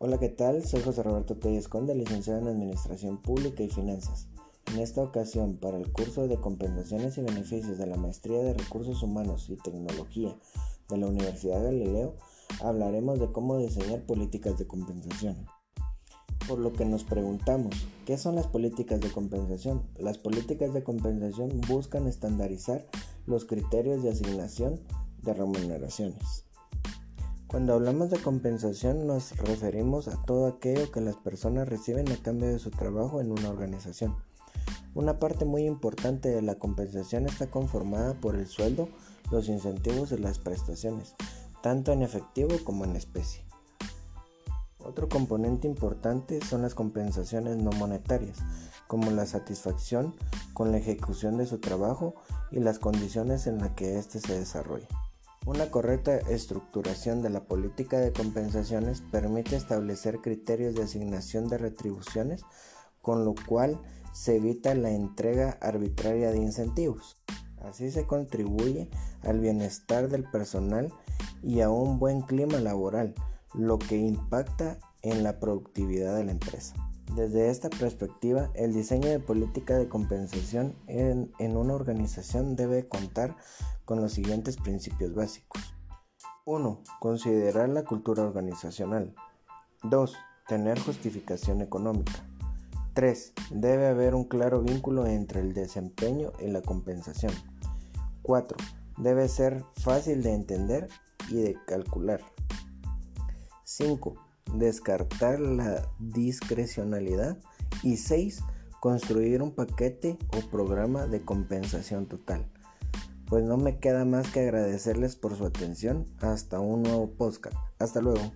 Hola, ¿qué tal? Soy José Roberto Telles Conde, licenciado en Administración Pública y Finanzas. En esta ocasión, para el curso de Compensaciones y Beneficios de la Maestría de Recursos Humanos y Tecnología de la Universidad Galileo, hablaremos de cómo diseñar políticas de compensación. Por lo que nos preguntamos, ¿qué son las políticas de compensación? Las políticas de compensación buscan estandarizar los criterios de asignación de remuneraciones. Cuando hablamos de compensación nos referimos a todo aquello que las personas reciben a cambio de su trabajo en una organización. Una parte muy importante de la compensación está conformada por el sueldo, los incentivos y las prestaciones, tanto en efectivo como en especie. Otro componente importante son las compensaciones no monetarias, como la satisfacción con la ejecución de su trabajo y las condiciones en las que éste se desarrolla. Una correcta estructuración de la política de compensaciones permite establecer criterios de asignación de retribuciones, con lo cual se evita la entrega arbitraria de incentivos. Así se contribuye al bienestar del personal y a un buen clima laboral, lo que impacta en la productividad de la empresa. Desde esta perspectiva, el diseño de política de compensación en, una organización debe contar con los siguientes principios básicos. 1. Considerar la cultura organizacional. 2. Tener justificación económica. 3. Debe haber un claro vínculo entre el desempeño y la compensación. 4. Debe ser fácil de entender y de calcular. 5 descartar la discrecionalidad y 6. Construir un paquete o programa de compensación total. Pues no me queda más que agradecerles por su atención. Hasta un nuevo podcast. Hasta luego.